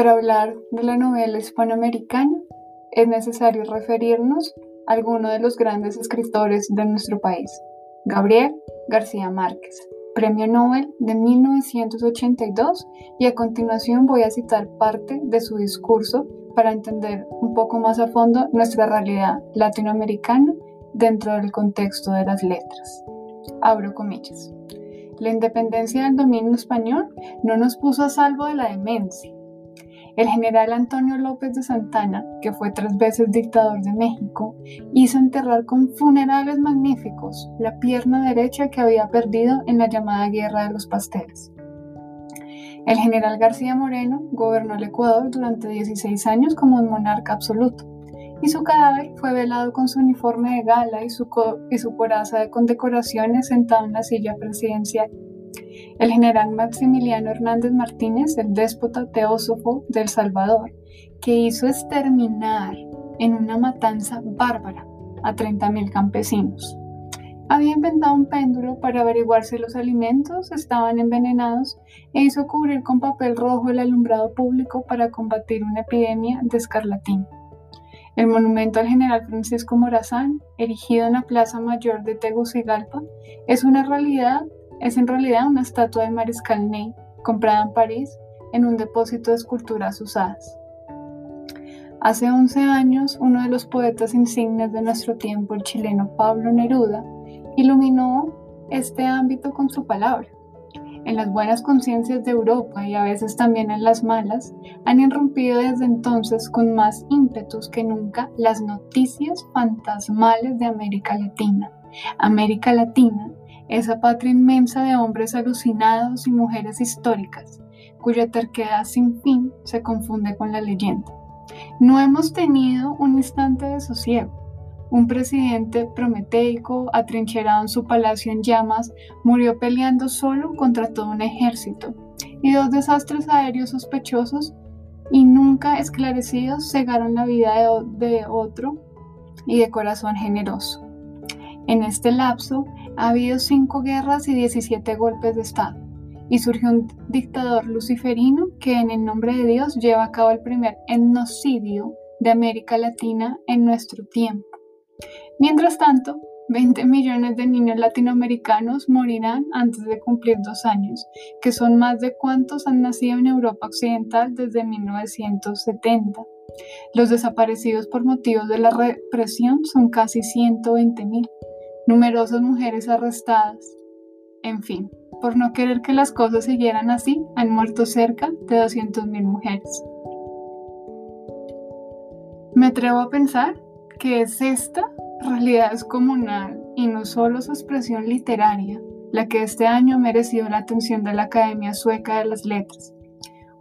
Para hablar de la novela hispanoamericana es necesario referirnos a alguno de los grandes escritores de nuestro país, Gabriel García Márquez, Premio Nobel de 1982 y a continuación voy a citar parte de su discurso para entender un poco más a fondo nuestra realidad latinoamericana dentro del contexto de las letras. Abro comillas. La independencia del dominio español no nos puso a salvo de la demencia. El general Antonio López de Santana, que fue tres veces dictador de México, hizo enterrar con funerales magníficos la pierna derecha que había perdido en la llamada Guerra de los Pasteles. El general García Moreno gobernó el Ecuador durante 16 años como un monarca absoluto, y su cadáver fue velado con su uniforme de gala y su, y su coraza de condecoraciones sentado en la silla presidencial. El general Maximiliano Hernández Martínez, el déspota teósofo del Salvador, que hizo exterminar en una matanza bárbara a 30.000 campesinos. Había inventado un péndulo para averiguar si los alimentos estaban envenenados e hizo cubrir con papel rojo el alumbrado público para combatir una epidemia de escarlatina. El monumento al general Francisco Morazán, erigido en la Plaza Mayor de Tegucigalpa, es una realidad, es en realidad una estatua de Mariscal Ney, comprada en París en un depósito de esculturas usadas. Hace 11 años, uno de los poetas insignes de nuestro tiempo, el chileno Pablo Neruda, iluminó este ámbito con su palabra. En las buenas conciencias de Europa y a veces también en las malas, han irrumpido desde entonces con más ímpetus que nunca las noticias fantasmales de América Latina. América Latina, esa patria inmensa de hombres alucinados y mujeres históricas, cuya terquedad sin fin se confunde con la leyenda. No hemos tenido un instante de sosiego un presidente prometeico, atrincherado en su palacio en llamas, murió peleando solo contra todo un ejército, y dos desastres aéreos sospechosos y nunca esclarecidos cegaron la vida de, otro y de corazón generoso. En este lapso ha habido cinco guerras y 17 golpes de Estado, y surgió un dictador luciferino que en el nombre de Dios lleva a cabo el primer etnocidio de América Latina en nuestro tiempo. Mientras tanto, 20 millones de niños latinoamericanos morirán antes de cumplir dos años, que son más de cuantos han nacido en Europa Occidental desde 1970. Los desaparecidos por motivos de la represión son casi 120 mil. Numerosas mujeres arrestadas. En fin, por no querer que las cosas siguieran así, han muerto cerca de 200 mil mujeres. Me atrevo a pensar que es esta realidad es comunal y no solo su expresión literaria, la que este año ha merecido la atención de la Academia Sueca de las Letras.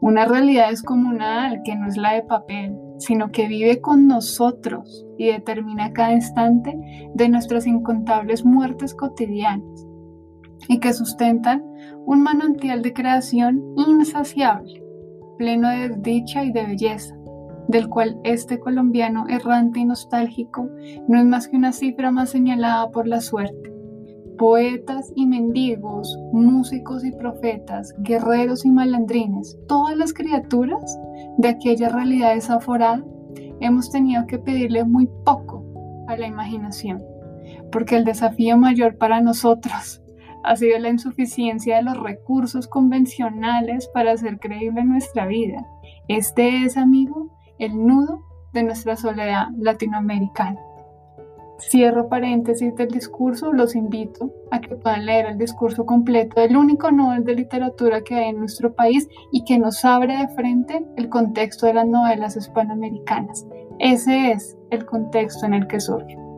Una realidad es comunal que no es la de papel, sino que vive con nosotros y determina cada instante de nuestras incontables muertes cotidianas y que sustentan un manantial de creación insaciable, pleno de dicha y de belleza, del cual este colombiano errante y nostálgico no es más que una cifra más señalada por la suerte. Poetas y mendigos, músicos y profetas, guerreros y malandrines, todas las criaturas de aquella realidad desaforada, hemos tenido que pedirle muy poco a la imaginación, porque el desafío mayor para nosotros ha sido la insuficiencia de los recursos convencionales para hacer creíble nuestra vida. Este es, amigo, el nudo de nuestra soledad latinoamericana. Cierro paréntesis del discurso, los invito a que puedan leer el discurso completo del único Nobel de literatura que hay en nuestro país y que nos abre de frente el contexto de las novelas hispanoamericanas. Ese es el contexto en el que surge.